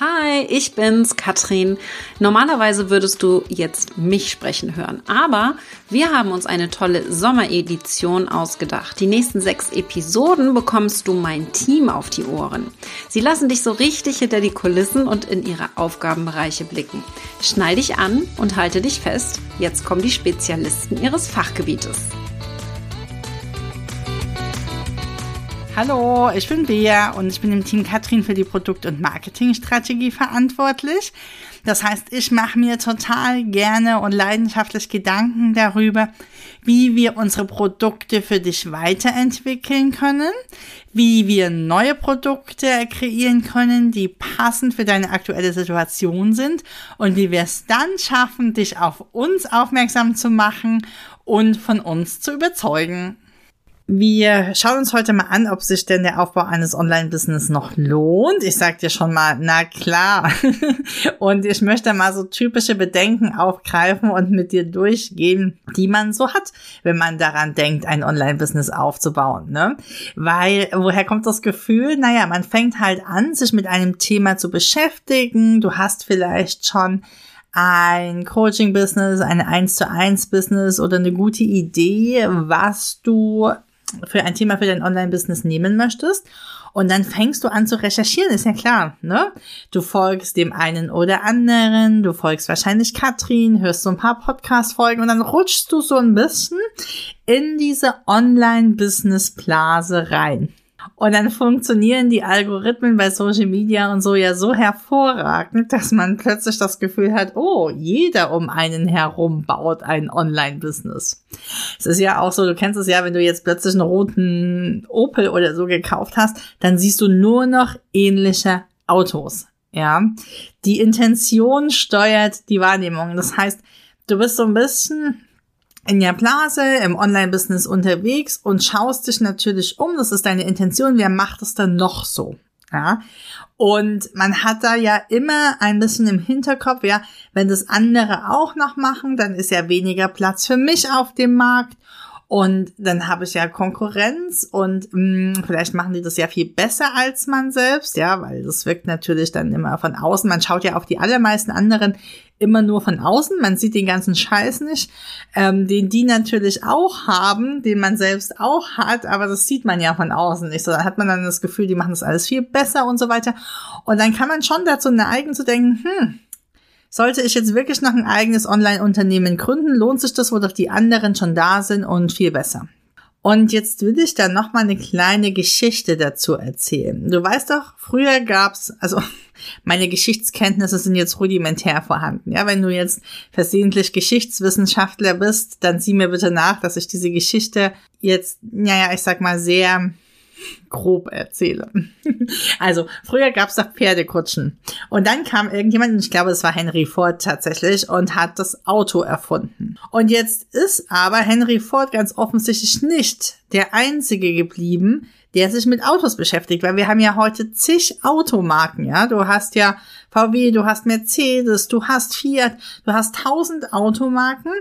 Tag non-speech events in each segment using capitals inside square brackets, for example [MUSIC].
Hi, ich bin's, Katrin. Normalerweise würdest du jetzt mich sprechen hören, aber wir haben uns eine tolle Sommeredition ausgedacht. Die nächsten sechs Episoden bekommst du mein Team auf die Ohren. Sie lassen dich so richtig hinter die Kulissen und in ihre Aufgabenbereiche blicken. Schnall dich an und halte dich fest. Jetzt kommen die Spezialisten ihres Fachgebietes. Hallo, ich bin Bea und ich bin im Team Katrin für die Produkt- und Marketingstrategie verantwortlich. Das heißt, ich mache mir total gerne und leidenschaftlich Gedanken darüber, wie wir unsere Produkte für dich weiterentwickeln können, wie wir neue Produkte kreieren können, die passend für deine aktuelle Situation sind und wie wir es dann schaffen, dich auf uns aufmerksam zu machen und von uns zu überzeugen. Wir schauen uns heute mal an, ob sich denn der Aufbau eines Online-Business noch lohnt. Ich sag dir schon mal, na klar. [LAUGHS] und ich möchte mal so typische Bedenken aufgreifen und mit dir durchgehen, die man so hat, wenn man daran denkt, ein Online-Business aufzubauen. Ne? Weil, woher kommt das Gefühl? Naja, man fängt halt an, sich mit einem Thema zu beschäftigen. Du hast vielleicht schon ein Coaching-Business, ein 1 zu 1 Business oder eine gute Idee, was du für ein Thema für dein Online-Business nehmen möchtest. Und dann fängst du an zu recherchieren, ist ja klar, ne? Du folgst dem einen oder anderen, du folgst wahrscheinlich Katrin, hörst so ein paar Podcast-Folgen und dann rutschst du so ein bisschen in diese Online-Business-Blase rein. Und dann funktionieren die Algorithmen bei Social Media und so ja so hervorragend, dass man plötzlich das Gefühl hat, oh, jeder um einen herum baut ein Online-Business. Es ist ja auch so, du kennst es ja, wenn du jetzt plötzlich einen roten Opel oder so gekauft hast, dann siehst du nur noch ähnliche Autos. Ja, die Intention steuert die Wahrnehmung. Das heißt, du bist so ein bisschen in der Blase, im Online-Business unterwegs und schaust dich natürlich um. Das ist deine Intention. Wer macht es dann noch so? Ja. Und man hat da ja immer ein bisschen im Hinterkopf, ja, wenn das andere auch noch machen, dann ist ja weniger Platz für mich auf dem Markt. Und dann habe ich ja Konkurrenz und mh, hm, vielleicht machen die das ja viel besser als man selbst, ja, weil das wirkt natürlich dann immer von außen. Man schaut ja auf die allermeisten anderen immer nur von außen. Man sieht den ganzen Scheiß nicht, ähm, den die natürlich auch haben, den man selbst auch hat, aber das sieht man ja von außen nicht. So, dann hat man dann das Gefühl, die machen das alles viel besser und so weiter. Und dann kann man schon dazu neigen zu denken, hm, sollte ich jetzt wirklich noch ein eigenes Online-Unternehmen gründen, lohnt sich das, wo doch die anderen schon da sind und viel besser. Und jetzt will ich da noch mal eine kleine Geschichte dazu erzählen. Du weißt doch, früher gab's, also [LAUGHS] meine Geschichtskenntnisse sind jetzt rudimentär vorhanden. Ja, wenn du jetzt versehentlich Geschichtswissenschaftler bist, dann sieh mir bitte nach, dass ich diese Geschichte jetzt, naja, ich sag mal sehr grob erzähle. [LAUGHS] Also, früher gab es doch Pferdekutschen. Und dann kam irgendjemand, ich glaube, es war Henry Ford tatsächlich, und hat das Auto erfunden. Und jetzt ist aber Henry Ford ganz offensichtlich nicht der Einzige geblieben, der sich mit Autos beschäftigt, weil wir haben ja heute zig Automarken, ja. Du hast ja VW, du hast Mercedes, du hast Fiat, du hast tausend Automarken.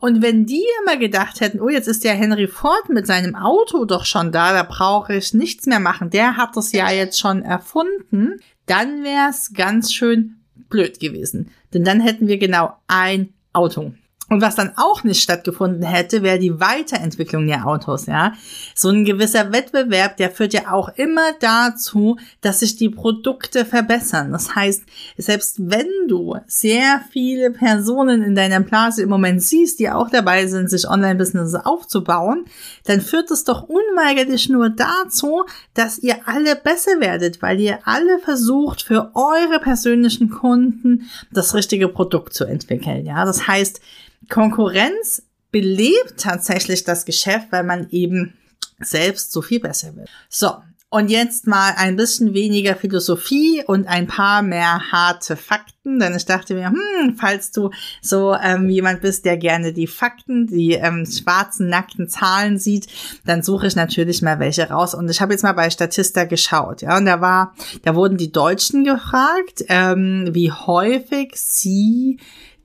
Und wenn die immer gedacht hätten, oh, jetzt ist der Henry Ford mit seinem Auto doch schon da, da brauche ich nichts mehr machen, der hat das ja jetzt schon erfunden, dann wäre es ganz schön blöd gewesen. Denn dann hätten wir genau ein Auto. Und was dann auch nicht stattgefunden hätte, wäre die Weiterentwicklung der Autos, ja. So ein gewisser Wettbewerb, der führt ja auch immer dazu, dass sich die Produkte verbessern. Das heißt, selbst wenn du sehr viele Personen in deiner Blase im Moment siehst, die auch dabei sind, sich Online-Business aufzubauen, dann führt es doch unweigerlich nur dazu, dass ihr alle besser werdet, weil ihr alle versucht, für eure persönlichen Kunden das richtige Produkt zu entwickeln, ja. Das heißt, Konkurrenz belebt tatsächlich das Geschäft, weil man eben selbst so viel besser wird. So. Und jetzt mal ein bisschen weniger Philosophie und ein paar mehr harte Fakten, denn ich dachte mir, hm, falls du so ähm, jemand bist, der gerne die Fakten, die ähm, schwarzen, nackten Zahlen sieht, dann suche ich natürlich mal welche raus. Und ich habe jetzt mal bei Statista geschaut, ja, und da war, da wurden die Deutschen gefragt, ähm, wie häufig sie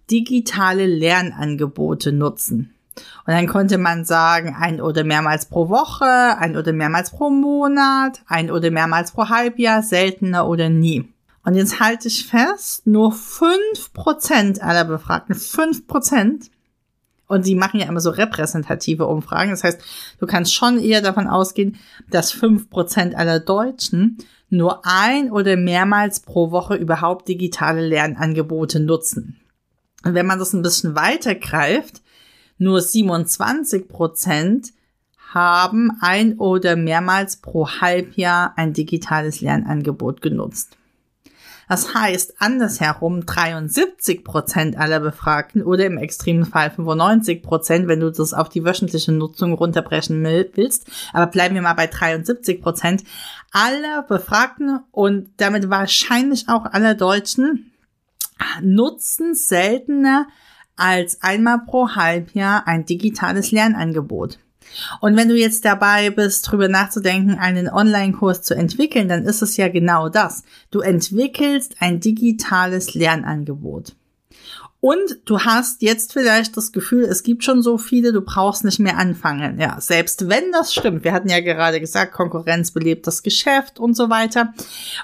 digitale Lernangebote nutzen. Und dann konnte man sagen, ein oder mehrmals pro Woche, ein oder mehrmals pro Monat, ein oder mehrmals pro Halbjahr, seltener oder nie. Und jetzt halte ich fest, nur fünf Prozent aller Befragten, fünf Prozent, und die machen ja immer so repräsentative Umfragen. Das heißt, du kannst schon eher davon ausgehen, dass fünf Prozent aller Deutschen nur ein oder mehrmals pro Woche überhaupt digitale Lernangebote nutzen. Und wenn man das ein bisschen weiter greift, nur 27 Prozent haben ein oder mehrmals pro Halbjahr ein digitales Lernangebot genutzt. Das heißt, andersherum 73 Prozent aller Befragten oder im extremen Fall 95 Prozent, wenn du das auf die wöchentliche Nutzung runterbrechen willst. Aber bleiben wir mal bei 73 Prozent aller Befragten und damit wahrscheinlich auch aller Deutschen nutzen seltener als einmal pro Halbjahr ein digitales Lernangebot. Und wenn du jetzt dabei bist, drüber nachzudenken, einen Online-Kurs zu entwickeln, dann ist es ja genau das. Du entwickelst ein digitales Lernangebot. Und du hast jetzt vielleicht das Gefühl, es gibt schon so viele, du brauchst nicht mehr anfangen. Ja, selbst wenn das stimmt, wir hatten ja gerade gesagt, Konkurrenz belebt das Geschäft und so weiter.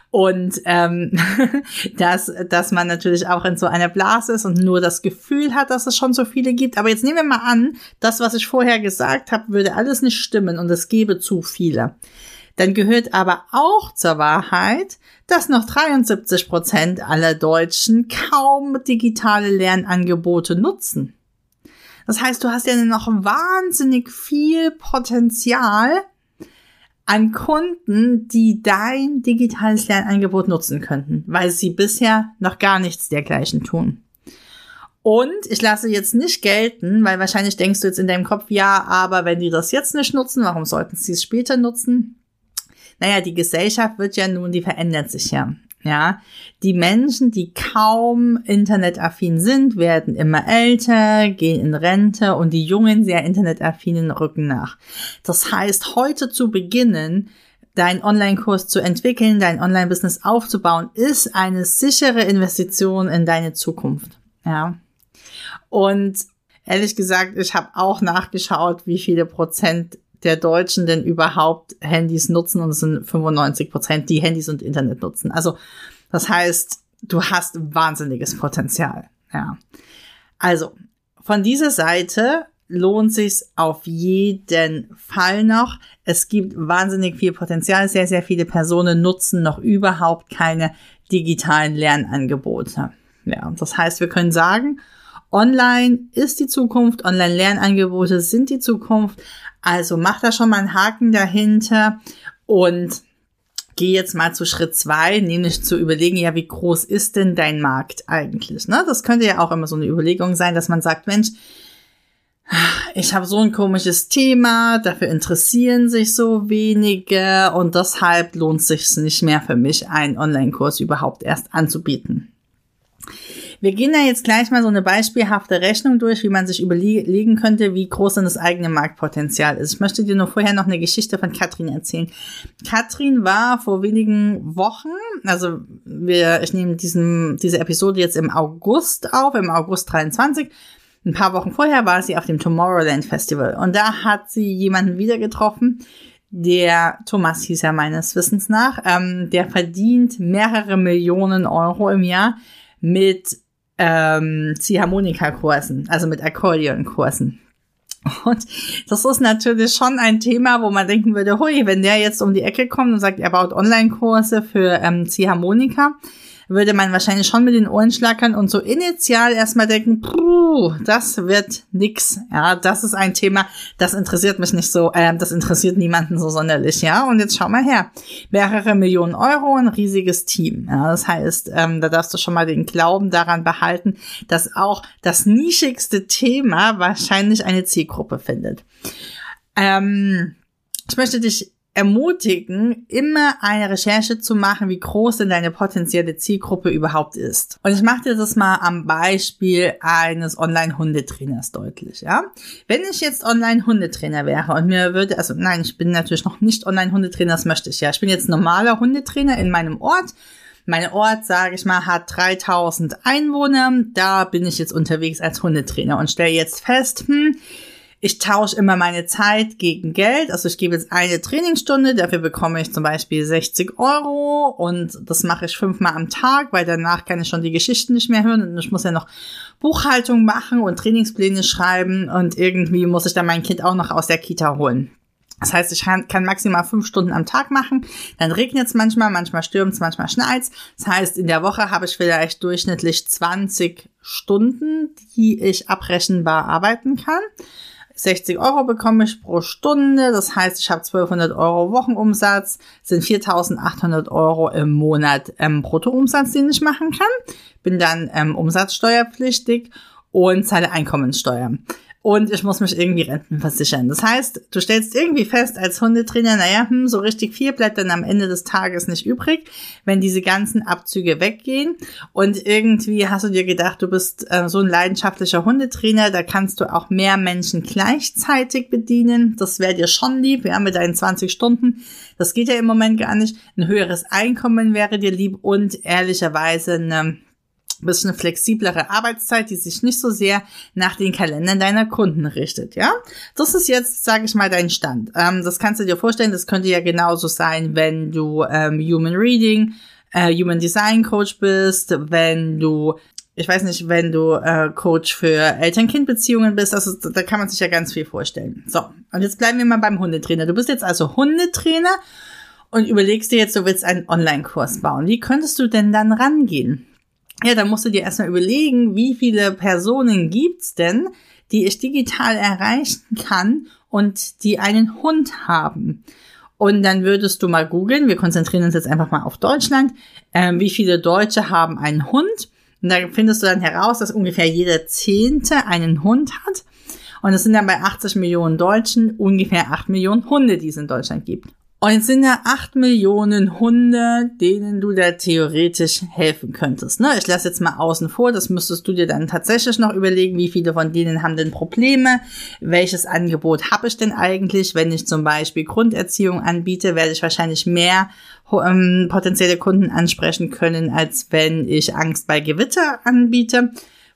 Und ähm, [LAUGHS] dass, dass man natürlich auch in so einer Blase ist und nur das Gefühl hat, dass es schon so viele gibt. Aber jetzt nehmen wir mal an, das, was ich vorher gesagt habe, würde alles nicht stimmen und es gäbe zu viele. Dann gehört aber auch zur Wahrheit, dass noch 73 Prozent aller Deutschen kaum digitale Lernangebote nutzen. Das heißt, du hast ja noch wahnsinnig viel Potenzial an Kunden, die dein digitales Lernangebot nutzen könnten, weil sie bisher noch gar nichts dergleichen tun. Und ich lasse jetzt nicht gelten, weil wahrscheinlich denkst du jetzt in deinem Kopf, ja, aber wenn die das jetzt nicht nutzen, warum sollten sie es später nutzen? Naja, die Gesellschaft wird ja nun, die verändert sich ja. Ja, die Menschen, die kaum internetaffin sind, werden immer älter, gehen in Rente und die jungen, sehr internetaffinen rücken nach. Das heißt, heute zu beginnen, deinen Online-Kurs zu entwickeln, dein Online-Business aufzubauen, ist eine sichere Investition in deine Zukunft. Ja. Und ehrlich gesagt, ich habe auch nachgeschaut, wie viele Prozent der Deutschen denn überhaupt Handys nutzen und es sind 95 Prozent, die Handys und Internet nutzen. Also das heißt, du hast wahnsinniges Potenzial. Ja. Also von dieser Seite lohnt sich's auf jeden Fall noch. Es gibt wahnsinnig viel Potenzial. Sehr, sehr viele Personen nutzen noch überhaupt keine digitalen Lernangebote. Ja, das heißt, wir können sagen, Online ist die Zukunft, Online-Lernangebote sind die Zukunft. Also mach da schon mal einen Haken dahinter und geh jetzt mal zu Schritt zwei, nämlich zu überlegen, ja, wie groß ist denn dein Markt eigentlich? Ne? Das könnte ja auch immer so eine Überlegung sein, dass man sagt, Mensch, ich habe so ein komisches Thema, dafür interessieren sich so wenige und deshalb lohnt es sich nicht mehr für mich, einen Online-Kurs überhaupt erst anzubieten. Wir gehen da jetzt gleich mal so eine beispielhafte Rechnung durch, wie man sich überlegen könnte, wie groß denn das eigene Marktpotenzial ist. Ich möchte dir nur vorher noch eine Geschichte von Katrin erzählen. Katrin war vor wenigen Wochen, also wir, ich nehme diesen, diese Episode jetzt im August auf, im August 23. Ein paar Wochen vorher war sie auf dem Tomorrowland Festival und da hat sie jemanden wieder getroffen, der Thomas hieß ja meines Wissens nach, ähm, der verdient mehrere Millionen Euro im Jahr mit ähm, Ziehharmonika-Kursen, also mit Akkordeon-Kursen. Und das ist natürlich schon ein Thema, wo man denken würde, hui, wenn der jetzt um die Ecke kommt und sagt, er baut Online-Kurse für ähm, Ziehharmonika, würde man wahrscheinlich schon mit den Ohren schlackern und so initial erstmal denken, puh, das wird nix. Ja, das ist ein Thema, das interessiert mich nicht so, äh, das interessiert niemanden so sonderlich. Ja, und jetzt schau mal her. Mehrere Millionen Euro, ein riesiges Team. Ja, das heißt, ähm, da darfst du schon mal den Glauben daran behalten, dass auch das nischigste Thema wahrscheinlich eine Zielgruppe findet. Ähm, ich möchte dich ermutigen, immer eine Recherche zu machen, wie groß denn deine potenzielle Zielgruppe überhaupt ist. Und ich mache dir das mal am Beispiel eines Online-Hundetrainers deutlich, ja. Wenn ich jetzt Online-Hundetrainer wäre und mir würde, also nein, ich bin natürlich noch nicht Online-Hundetrainer, das möchte ich ja. Ich bin jetzt normaler Hundetrainer in meinem Ort. Mein Ort, sage ich mal, hat 3000 Einwohner. Da bin ich jetzt unterwegs als Hundetrainer und stelle jetzt fest, hm, ich tausche immer meine Zeit gegen Geld. Also ich gebe jetzt eine Trainingsstunde, dafür bekomme ich zum Beispiel 60 Euro und das mache ich fünfmal am Tag, weil danach kann ich schon die Geschichten nicht mehr hören und ich muss ja noch Buchhaltung machen und Trainingspläne schreiben und irgendwie muss ich dann mein Kind auch noch aus der Kita holen. Das heißt, ich kann, maximal fünf Stunden am Tag machen. Dann regnet es manchmal, manchmal stürmt es, manchmal schneit Das heißt, in der Woche habe ich vielleicht durchschnittlich 20 Stunden, die ich abrechenbar arbeiten kann. 60 Euro bekomme ich pro Stunde, das heißt, ich habe 1200 Euro Wochenumsatz, sind 4800 Euro im Monat ähm, Bruttoumsatz, den ich machen kann, bin dann ähm, umsatzsteuerpflichtig und zahle Einkommenssteuer und ich muss mich irgendwie Renten versichern. Das heißt, du stellst irgendwie fest als Hundetrainer, naja, hm, so richtig viel bleibt dann am Ende des Tages nicht übrig, wenn diese ganzen Abzüge weggehen. Und irgendwie hast du dir gedacht, du bist äh, so ein leidenschaftlicher Hundetrainer, da kannst du auch mehr Menschen gleichzeitig bedienen. Das wäre dir schon lieb, ja, mit deinen 20 Stunden. Das geht ja im Moment gar nicht. Ein höheres Einkommen wäre dir lieb und ehrlicherweise eine bisschen flexiblere Arbeitszeit, die sich nicht so sehr nach den Kalendern deiner Kunden richtet, ja? Das ist jetzt, sage ich mal, dein Stand. Ähm, das kannst du dir vorstellen, das könnte ja genauso sein, wenn du ähm, Human Reading, äh, Human Design Coach bist, wenn du ich weiß nicht, wenn du äh, Coach für Eltern-Kind-Beziehungen bist, also da kann man sich ja ganz viel vorstellen. So, und jetzt bleiben wir mal beim Hundetrainer. Du bist jetzt also Hundetrainer und überlegst dir jetzt, du willst einen Online-Kurs bauen. Wie könntest du denn dann rangehen? Ja, da musst du dir erstmal überlegen, wie viele Personen gibt's denn, die ich digital erreichen kann und die einen Hund haben. Und dann würdest du mal googeln, wir konzentrieren uns jetzt einfach mal auf Deutschland, äh, wie viele Deutsche haben einen Hund. Und da findest du dann heraus, dass ungefähr jeder Zehnte einen Hund hat. Und es sind dann bei 80 Millionen Deutschen ungefähr 8 Millionen Hunde, die es in Deutschland gibt. Und jetzt sind da acht Millionen Hunde, denen du da theoretisch helfen könntest. Ne? Ich lasse jetzt mal außen vor, das müsstest du dir dann tatsächlich noch überlegen, wie viele von denen haben denn Probleme, welches Angebot habe ich denn eigentlich. Wenn ich zum Beispiel Grunderziehung anbiete, werde ich wahrscheinlich mehr ähm, potenzielle Kunden ansprechen können, als wenn ich Angst bei Gewitter anbiete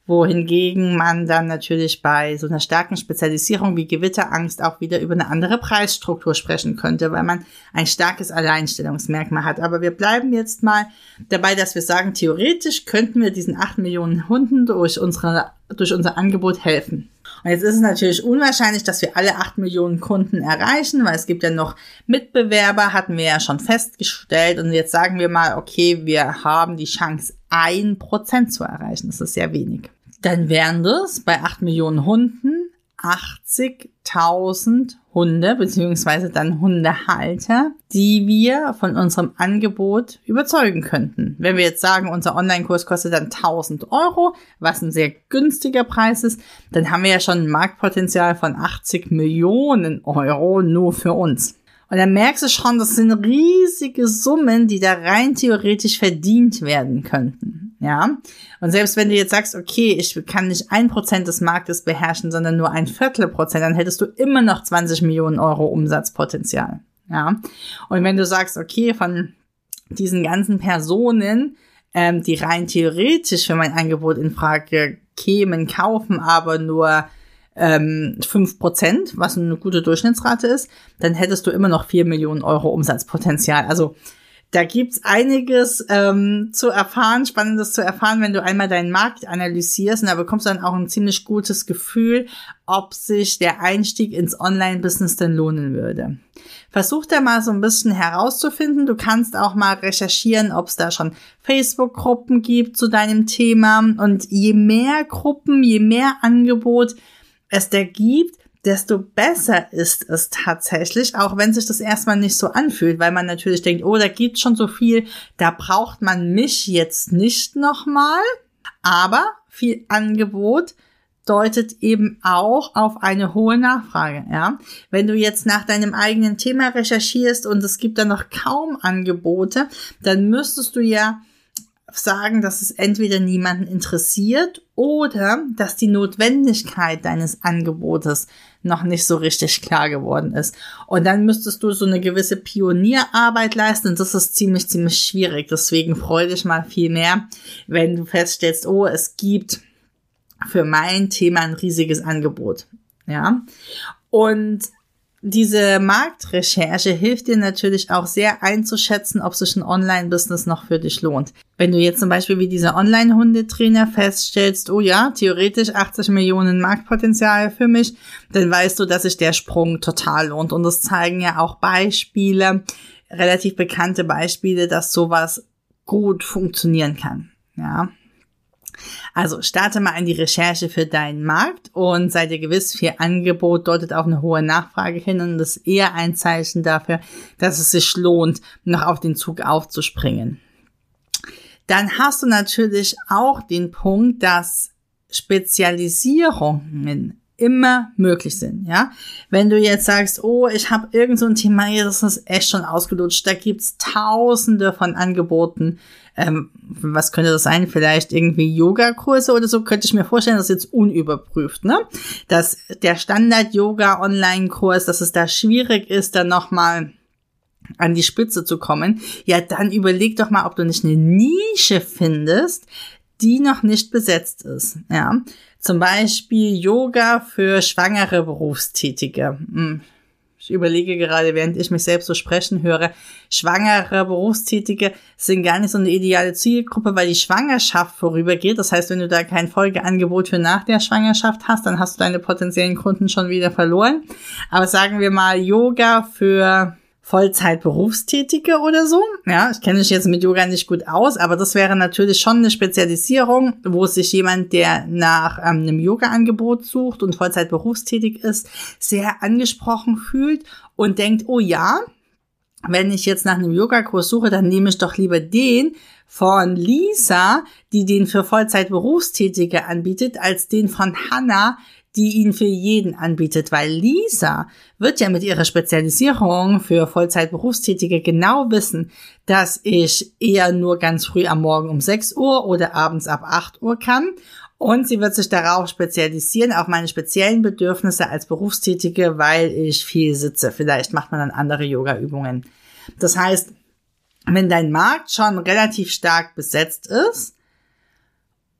wohingegen man dann natürlich bei so einer starken Spezialisierung wie Gewitterangst auch wieder über eine andere Preisstruktur sprechen könnte, weil man ein starkes Alleinstellungsmerkmal hat. Aber wir bleiben jetzt mal dabei, dass wir sagen, theoretisch könnten wir diesen acht Millionen Hunden durch, unsere, durch unser Angebot helfen. Und jetzt ist es natürlich unwahrscheinlich, dass wir alle acht Millionen Kunden erreichen, weil es gibt ja noch Mitbewerber, hatten wir ja schon festgestellt. Und jetzt sagen wir mal, okay, wir haben die Chance, ein Prozent zu erreichen. Das ist sehr wenig dann wären das bei 8 Millionen Hunden 80.000 Hunde beziehungsweise dann Hundehalter, die wir von unserem Angebot überzeugen könnten. Wenn wir jetzt sagen, unser Online-Kurs kostet dann 1000 Euro, was ein sehr günstiger Preis ist, dann haben wir ja schon ein Marktpotenzial von 80 Millionen Euro nur für uns. Und dann merkst du schon, das sind riesige Summen, die da rein theoretisch verdient werden könnten. Ja. Und selbst wenn du jetzt sagst, okay, ich kann nicht ein Prozent des Marktes beherrschen, sondern nur ein Viertel Prozent, dann hättest du immer noch 20 Millionen Euro Umsatzpotenzial. Ja. Und wenn du sagst, okay, von diesen ganzen Personen, ähm, die rein theoretisch für mein Angebot in Frage kämen, kaufen aber nur ähm, 5%, was eine gute Durchschnittsrate ist, dann hättest du immer noch 4 Millionen Euro Umsatzpotenzial. Also da gibt's einiges ähm, zu erfahren, Spannendes zu erfahren, wenn du einmal deinen Markt analysierst. Und da bekommst du dann auch ein ziemlich gutes Gefühl, ob sich der Einstieg ins Online-Business denn lohnen würde. Versuch da mal so ein bisschen herauszufinden. Du kannst auch mal recherchieren, ob es da schon Facebook-Gruppen gibt zu deinem Thema. Und je mehr Gruppen, je mehr Angebot es da gibt, desto besser ist es tatsächlich, auch wenn sich das erstmal nicht so anfühlt, weil man natürlich denkt, oh, da gibt schon so viel, da braucht man mich jetzt nicht nochmal. Aber viel Angebot deutet eben auch auf eine hohe Nachfrage, ja. Wenn du jetzt nach deinem eigenen Thema recherchierst und es gibt da noch kaum Angebote, dann müsstest du ja sagen, dass es entweder niemanden interessiert oder dass die Notwendigkeit deines Angebotes noch nicht so richtig klar geworden ist. Und dann müsstest du so eine gewisse Pionierarbeit leisten und das ist ziemlich, ziemlich schwierig. Deswegen freu dich mal viel mehr, wenn du feststellst, oh, es gibt für mein Thema ein riesiges Angebot. Ja. Und diese Marktrecherche hilft dir natürlich auch sehr einzuschätzen, ob sich ein Online-Business noch für dich lohnt. Wenn du jetzt zum Beispiel wie dieser Online-Hundetrainer feststellst, oh ja, theoretisch 80 Millionen Marktpotenzial für mich, dann weißt du, dass sich der Sprung total lohnt. Und das zeigen ja auch Beispiele, relativ bekannte Beispiele, dass sowas gut funktionieren kann. Ja. Also starte mal in die Recherche für deinen Markt und sei dir gewiss, viel Angebot deutet auf eine hohe Nachfrage hin und ist eher ein Zeichen dafür, dass es sich lohnt, noch auf den Zug aufzuspringen. Dann hast du natürlich auch den Punkt, dass Spezialisierungen immer möglich sind, ja. Wenn du jetzt sagst, oh, ich habe irgend so ein Thema, hier, das ist echt schon ausgelutscht, da gibt's tausende von Angeboten. Ähm, was könnte das sein? Vielleicht irgendwie Yoga-Kurse oder so, könnte ich mir vorstellen, das ist jetzt unüberprüft, ne? Dass der Standard-Yoga-Online-Kurs, dass es da schwierig ist, dann nochmal an die Spitze zu kommen, ja, dann überleg doch mal, ob du nicht eine Nische findest, die noch nicht besetzt ist, ja. Zum Beispiel Yoga für schwangere Berufstätige. Hm. Ich überlege gerade, während ich mich selbst so sprechen höre, schwangere Berufstätige sind gar nicht so eine ideale Zielgruppe, weil die Schwangerschaft vorübergeht. Das heißt, wenn du da kein Folgeangebot für nach der Schwangerschaft hast, dann hast du deine potenziellen Kunden schon wieder verloren. Aber sagen wir mal Yoga für Vollzeit-Berufstätige oder so. Ja, ich kenne mich jetzt mit Yoga nicht gut aus, aber das wäre natürlich schon eine Spezialisierung, wo sich jemand, der nach ähm, einem Yoga-Angebot sucht und Vollzeit berufstätig ist, sehr angesprochen fühlt und denkt, oh ja, wenn ich jetzt nach einem Yogakurs suche, dann nehme ich doch lieber den von Lisa, die den für Vollzeit Berufstätige anbietet, als den von Hannah, die ihn für jeden anbietet, weil Lisa wird ja mit ihrer Spezialisierung für Vollzeit-Berufstätige genau wissen, dass ich eher nur ganz früh am Morgen um 6 Uhr oder abends ab 8 Uhr kann. Und sie wird sich darauf spezialisieren, auf meine speziellen Bedürfnisse als Berufstätige, weil ich viel sitze. Vielleicht macht man dann andere Yoga-Übungen. Das heißt, wenn dein Markt schon relativ stark besetzt ist,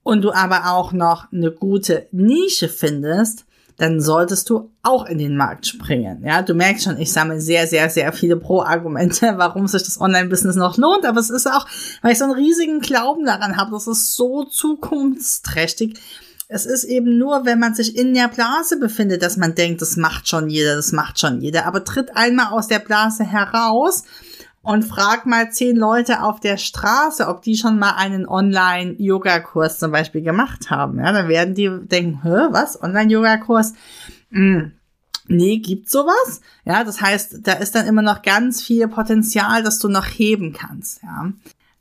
und du aber auch noch eine gute Nische findest, dann solltest du auch in den Markt springen. Ja, du merkst schon, ich sammle sehr, sehr, sehr viele Pro-Argumente, [LAUGHS] warum sich das Online-Business noch lohnt. Aber es ist auch, weil ich so einen riesigen Glauben daran habe, das ist so zukunftsträchtig. Es ist eben nur, wenn man sich in der Blase befindet, dass man denkt, das macht schon jeder, das macht schon jeder. Aber tritt einmal aus der Blase heraus und frag mal zehn Leute auf der Straße, ob die schon mal einen Online-Yoga-Kurs zum Beispiel gemacht haben. Ja, dann werden die denken, hä, was? Online-Yoga-Kurs? Hm. Nee, gibt sowas? Ja, das heißt, da ist dann immer noch ganz viel Potenzial, das du noch heben kannst. Ja.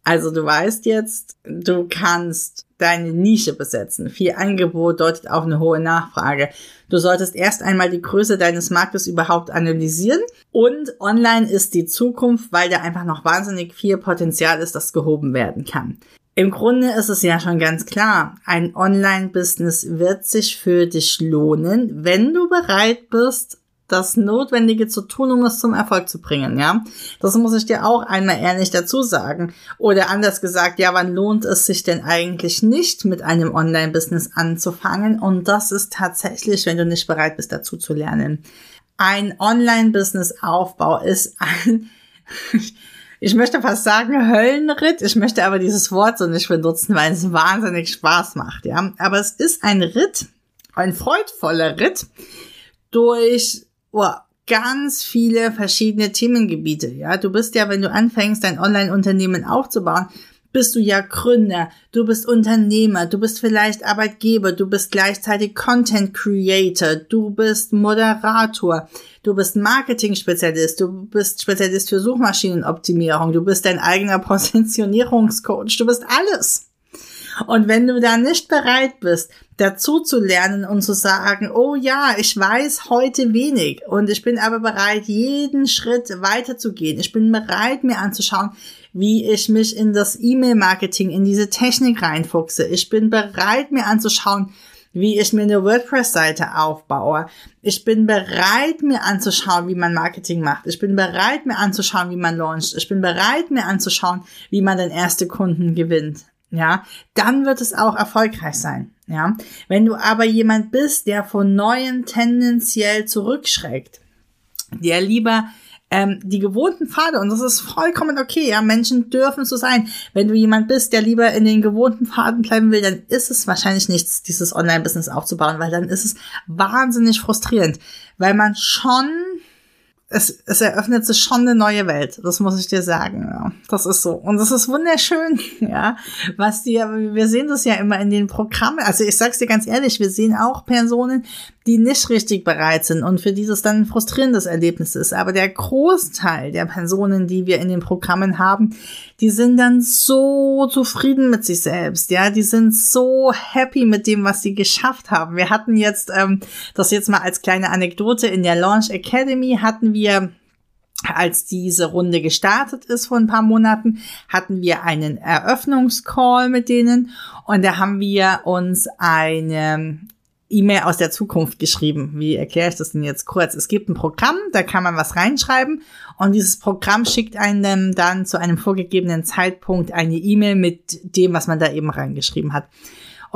Also du weißt jetzt, du kannst deine Nische besetzen. Viel Angebot deutet auf eine hohe Nachfrage. Du solltest erst einmal die Größe deines Marktes überhaupt analysieren und online ist die Zukunft, weil da einfach noch wahnsinnig viel Potenzial ist, das gehoben werden kann. Im Grunde ist es ja schon ganz klar, ein Online-Business wird sich für dich lohnen, wenn du bereit bist, das Notwendige zu tun, um es zum Erfolg zu bringen, ja. Das muss ich dir auch einmal ehrlich dazu sagen. Oder anders gesagt, ja, wann lohnt es sich denn eigentlich nicht mit einem Online-Business anzufangen? Und das ist tatsächlich, wenn du nicht bereit bist, dazu zu lernen. Ein Online-Business-Aufbau ist ein, [LAUGHS] ich möchte fast sagen Höllenritt. Ich möchte aber dieses Wort so nicht benutzen, weil es wahnsinnig Spaß macht, ja. Aber es ist ein Ritt, ein freudvoller Ritt durch oh, ganz viele verschiedene Themengebiete. Ja, du bist ja, wenn du anfängst, dein Online-Unternehmen aufzubauen, bist du ja Gründer, du bist Unternehmer, du bist vielleicht Arbeitgeber, du bist gleichzeitig Content Creator, du bist Moderator, du bist Marketing-Spezialist, du bist Spezialist für Suchmaschinenoptimierung, du bist dein eigener Positionierungscoach, du bist alles. Und wenn du da nicht bereit bist, dazu zu lernen und zu sagen, oh ja, ich weiß heute wenig und ich bin aber bereit, jeden Schritt weiterzugehen. Ich bin bereit, mir anzuschauen, wie ich mich in das E-Mail-Marketing, in diese Technik reinfuchse. Ich bin bereit, mir anzuschauen, wie ich mir eine WordPress-Seite aufbaue. Ich bin bereit, mir anzuschauen, wie man Marketing macht. Ich bin bereit, mir anzuschauen, wie man launcht. Ich bin bereit, mir anzuschauen, wie man den erste Kunden gewinnt. Ja, dann wird es auch erfolgreich sein. Ja, wenn du aber jemand bist, der von Neuem tendenziell zurückschreckt, der lieber ähm, die gewohnten Pfade, und das ist vollkommen okay, ja, Menschen dürfen so sein. Wenn du jemand bist, der lieber in den gewohnten Pfaden bleiben will, dann ist es wahrscheinlich nichts, dieses Online-Business aufzubauen, weil dann ist es wahnsinnig frustrierend, weil man schon es, es eröffnet sich schon eine neue Welt. Das muss ich dir sagen. Ja. Das ist so. Und das ist wunderschön, [LAUGHS] ja. Was die, wir sehen das ja immer in den Programmen. Also ich sag's dir ganz ehrlich, wir sehen auch Personen, die nicht richtig bereit sind und für dieses dann ein frustrierendes Erlebnis ist. Aber der Großteil der Personen, die wir in den Programmen haben, die sind dann so zufrieden mit sich selbst, ja, die sind so happy mit dem, was sie geschafft haben. Wir hatten jetzt, ähm, das jetzt mal als kleine Anekdote, in der Launch Academy hatten wir als diese Runde gestartet ist vor ein paar Monaten, hatten wir einen Eröffnungscall mit denen und da haben wir uns eine E-Mail aus der Zukunft geschrieben. Wie erkläre ich das denn jetzt kurz? Es gibt ein Programm, da kann man was reinschreiben und dieses Programm schickt einem dann zu einem vorgegebenen Zeitpunkt eine E-Mail mit dem, was man da eben reingeschrieben hat.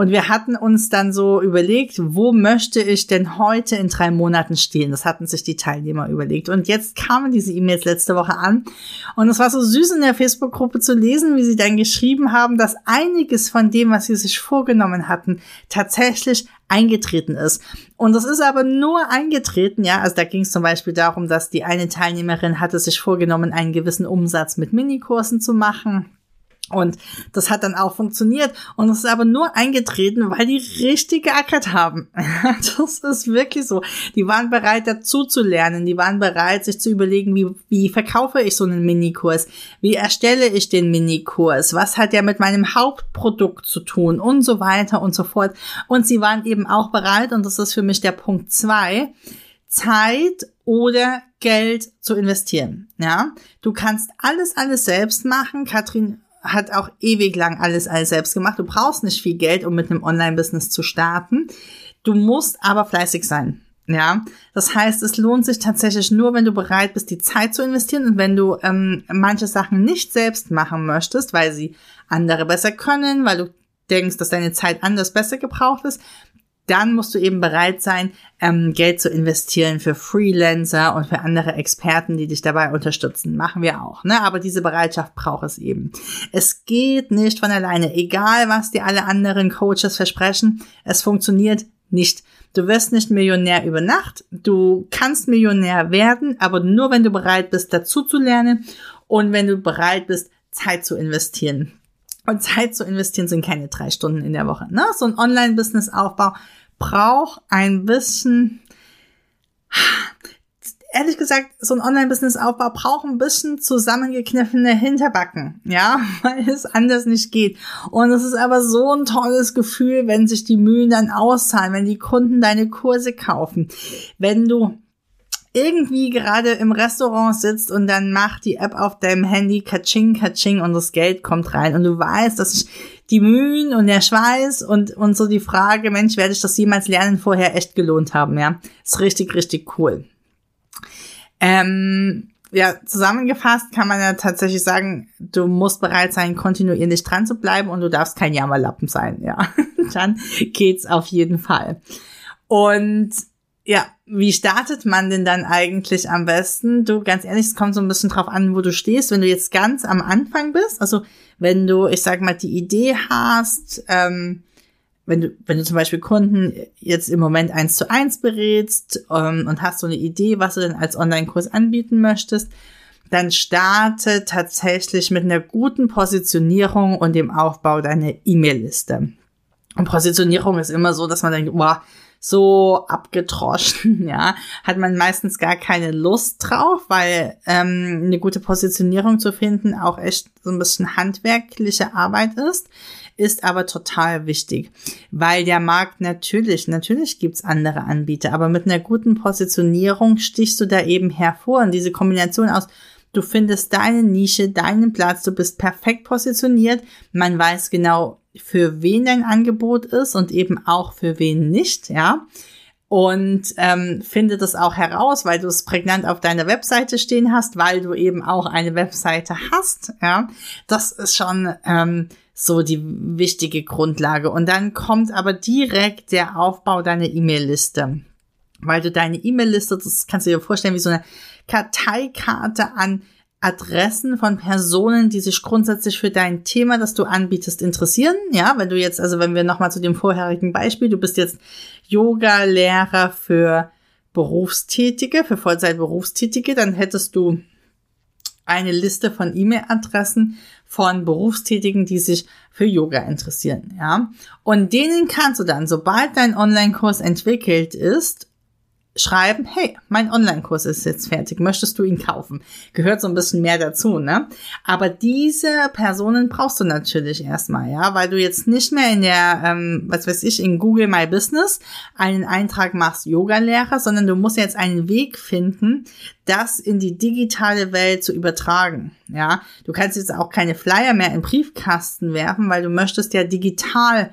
Und wir hatten uns dann so überlegt, wo möchte ich denn heute in drei Monaten stehen? Das hatten sich die Teilnehmer überlegt. Und jetzt kamen diese E-Mails letzte Woche an. Und es war so süß in der Facebook-Gruppe zu lesen, wie sie dann geschrieben haben, dass einiges von dem, was sie sich vorgenommen hatten, tatsächlich eingetreten ist. Und das ist aber nur eingetreten, ja. Also da ging es zum Beispiel darum, dass die eine Teilnehmerin hatte sich vorgenommen, einen gewissen Umsatz mit Minikursen zu machen. Und das hat dann auch funktioniert. Und es ist aber nur eingetreten, weil die richtig geackert haben. [LAUGHS] Das ist wirklich so. Die waren bereit, dazu zu lernen. Die waren bereit, sich zu überlegen, wie, wie verkaufe ich so einen Minikurs? Wie erstelle ich den Minikurs? Was hat der mit meinem Hauptprodukt zu tun? Und so weiter und so fort. Und sie waren eben auch bereit, und das ist für mich der Punkt zwei, Zeit oder Geld zu investieren. Ja, du kannst alles, alles selbst machen. Katrin hat auch ewig lang alles alles selbst gemacht. Du brauchst nicht viel Geld, um mit einem Online-Business zu starten. Du musst aber fleißig sein. Ja, das heißt, es lohnt sich tatsächlich nur, wenn du bereit bist, die Zeit zu investieren und wenn du ähm, manche Sachen nicht selbst machen möchtest, weil sie andere besser können, weil du denkst, dass deine Zeit anders besser gebraucht ist, dann musst du eben bereit sein, ähm, Geld zu investieren für Freelancer und für andere Experten, die dich dabei unterstützen. Machen wir auch, ne? Aber diese Bereitschaft braucht es eben. Es geht nicht von alleine, egal was dir alle anderen Coaches versprechen, es funktioniert nicht. Du wirst nicht Millionär über Nacht. Du kannst Millionär werden, aber nur wenn du bereit bist, dazu zu lernen und wenn du bereit bist, Zeit zu investieren. Und Zeit zu investieren sind keine drei Stunden in der Woche. Ne? So ein Online-Business-Aufbau braucht ein bisschen, ehrlich gesagt, so ein Online-Business-Aufbau braucht ein bisschen zusammengekniffene Hinterbacken, ja, [LAUGHS] weil es anders nicht geht. Und es ist aber so ein tolles Gefühl, wenn sich die Mühen dann auszahlen, wenn die Kunden deine Kurse kaufen, wenn du irgendwie gerade im Restaurant sitzt und dann macht die App auf deinem Handy Kaching, Kaching und das Geld kommt rein und du weißt, dass sich die Mühen und der Schweiß und, und so die Frage, Mensch, werde ich das jemals lernen, vorher echt gelohnt haben, ja. Ist richtig, richtig cool. Ähm, ja, zusammengefasst kann man ja tatsächlich sagen, du musst bereit sein, kontinuierlich dran zu bleiben und du darfst kein Jammerlappen sein, ja. [LAUGHS] Dann geht's auf jeden Fall. Und ja, wie startet man denn dann eigentlich am besten? Du, ganz ehrlich, es kommt so ein bisschen drauf an, wo du stehst. Wenn du jetzt ganz am Anfang bist, also wenn du, ich sag mal, die Idee hast, ähm, wenn du, wenn du zum Beispiel Kunden jetzt im Moment eins zu eins berätst ähm, und hast so eine Idee, was du denn als Online-Kurs anbieten möchtest, dann starte tatsächlich mit einer guten Positionierung und dem Aufbau deiner E-Mail-Liste. Und Positionierung ist immer so, dass man denkt, wow, so abgedroschen, [LAUGHS] ja, hat man meistens gar keine Lust drauf, weil ähm, eine gute Positionierung zu finden auch echt so ein bisschen handwerkliche Arbeit ist, ist aber total wichtig, weil der Markt natürlich, natürlich gibt's andere Anbieter, aber mit einer guten Positionierung stichst du da eben hervor und diese Kombination aus Du findest deine Nische, deinen Platz, du bist perfekt positioniert. Man weiß genau, für wen dein Angebot ist und eben auch für wen nicht, ja. Und ähm, finde das auch heraus, weil du es prägnant auf deiner Webseite stehen hast, weil du eben auch eine Webseite hast, ja. Das ist schon ähm, so die wichtige Grundlage. Und dann kommt aber direkt der Aufbau deiner E-Mail-Liste. Weil du deine E-Mail-Liste, das kannst du dir vorstellen, wie so eine Karteikarte an Adressen von Personen, die sich grundsätzlich für dein Thema, das du anbietest, interessieren. Ja, wenn du jetzt, also wenn wir nochmal zu dem vorherigen Beispiel, du bist jetzt Yoga-Lehrer für Berufstätige, für Vollzeit-Berufstätige, dann hättest du eine Liste von E-Mail-Adressen von Berufstätigen, die sich für Yoga interessieren, ja. Und denen kannst du dann, sobald dein Online-Kurs entwickelt ist, schreiben, hey, mein Online-Kurs ist jetzt fertig, möchtest du ihn kaufen? Gehört so ein bisschen mehr dazu, ne? Aber diese Personen brauchst du natürlich erstmal, ja, weil du jetzt nicht mehr in der, ähm, was weiß ich, in Google My Business einen Eintrag machst, Yoga-Lehrer, sondern du musst jetzt einen Weg finden, das in die digitale Welt zu übertragen, ja? Du kannst jetzt auch keine Flyer mehr in Briefkasten werfen, weil du möchtest ja digital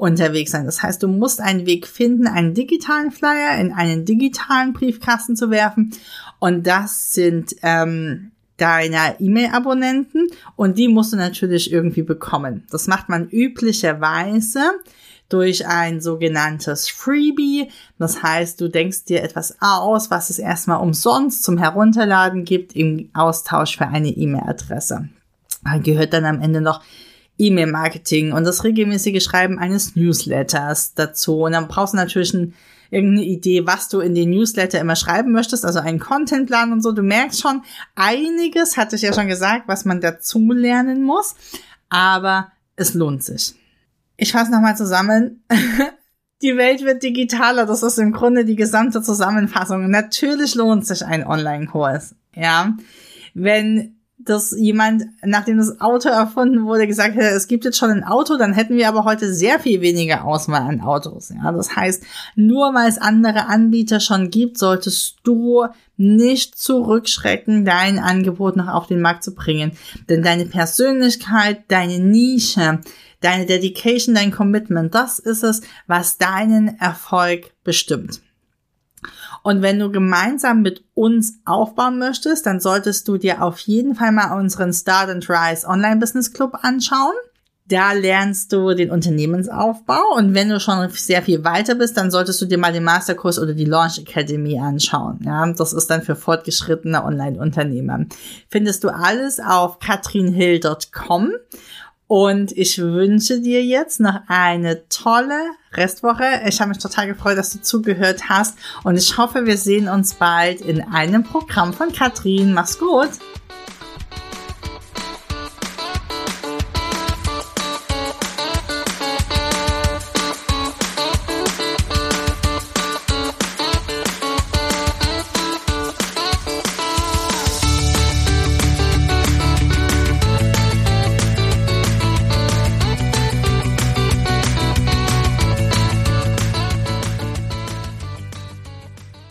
unterwegs sein. Das heißt, du musst einen Weg finden, einen digitalen Flyer in einen digitalen Briefkasten zu werfen. Und das sind ähm, deiner E-Mail-Abonnenten und die musst du natürlich irgendwie bekommen. Das macht man üblicherweise durch ein sogenanntes Freebie. Das heißt, du denkst dir etwas aus, was es erstmal umsonst zum Herunterladen gibt im Austausch für eine E-Mail-Adresse. Gehört dann am Ende noch E-Mail-Marketing und das regelmäßige Schreiben eines Newsletters dazu. Und dann brauchst du natürlich ein, irgendeine Idee, was du in den Newsletter immer schreiben möchtest, also einen Contentplan und so. Du merkst schon, einiges, hatte ich ja schon gesagt, was man dazu lernen muss, aber es lohnt sich. Ich fasse nochmal zusammen. [LAUGHS] Die Welt wird digitaler, das ist im Grunde die gesamte Zusammenfassung. Natürlich lohnt sich ein Online-Kurs. Ja, wenn dass jemand, nachdem das Auto erfunden wurde, gesagt hätte, es gibt jetzt schon ein Auto, dann hätten wir aber heute sehr viel weniger Auswahl an Autos. Ja, das heißt, nur weil es andere Anbieter schon gibt, solltest du nicht zurückschrecken, dein Angebot noch auf den Markt zu bringen. Denn deine Persönlichkeit, deine Nische, deine Dedication, dein Commitment, das ist es, was deinen Erfolg bestimmt. Und wenn du gemeinsam mit uns aufbauen möchtest, dann solltest du dir auf jeden Fall mal unseren Start and Rise Online Business Club anschauen. Da lernst du den Unternehmensaufbau und wenn du schon sehr viel weiter bist, dann solltest du dir mal den Masterkurs oder die Launch Academy anschauen. Ja, das ist dann für fortgeschrittene Online-Unternehmer. Findest du alles auf katrinhill.com und ich wünsche dir jetzt noch eine tolle Restwoche. Ich habe mich total gefreut, dass du zugehört hast. Und ich hoffe, wir sehen uns bald in einem Programm von Katrin. Mach's gut!